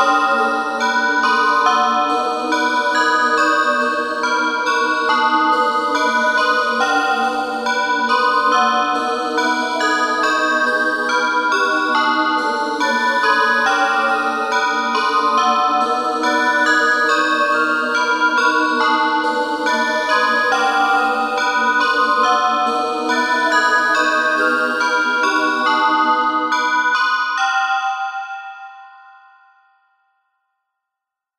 Música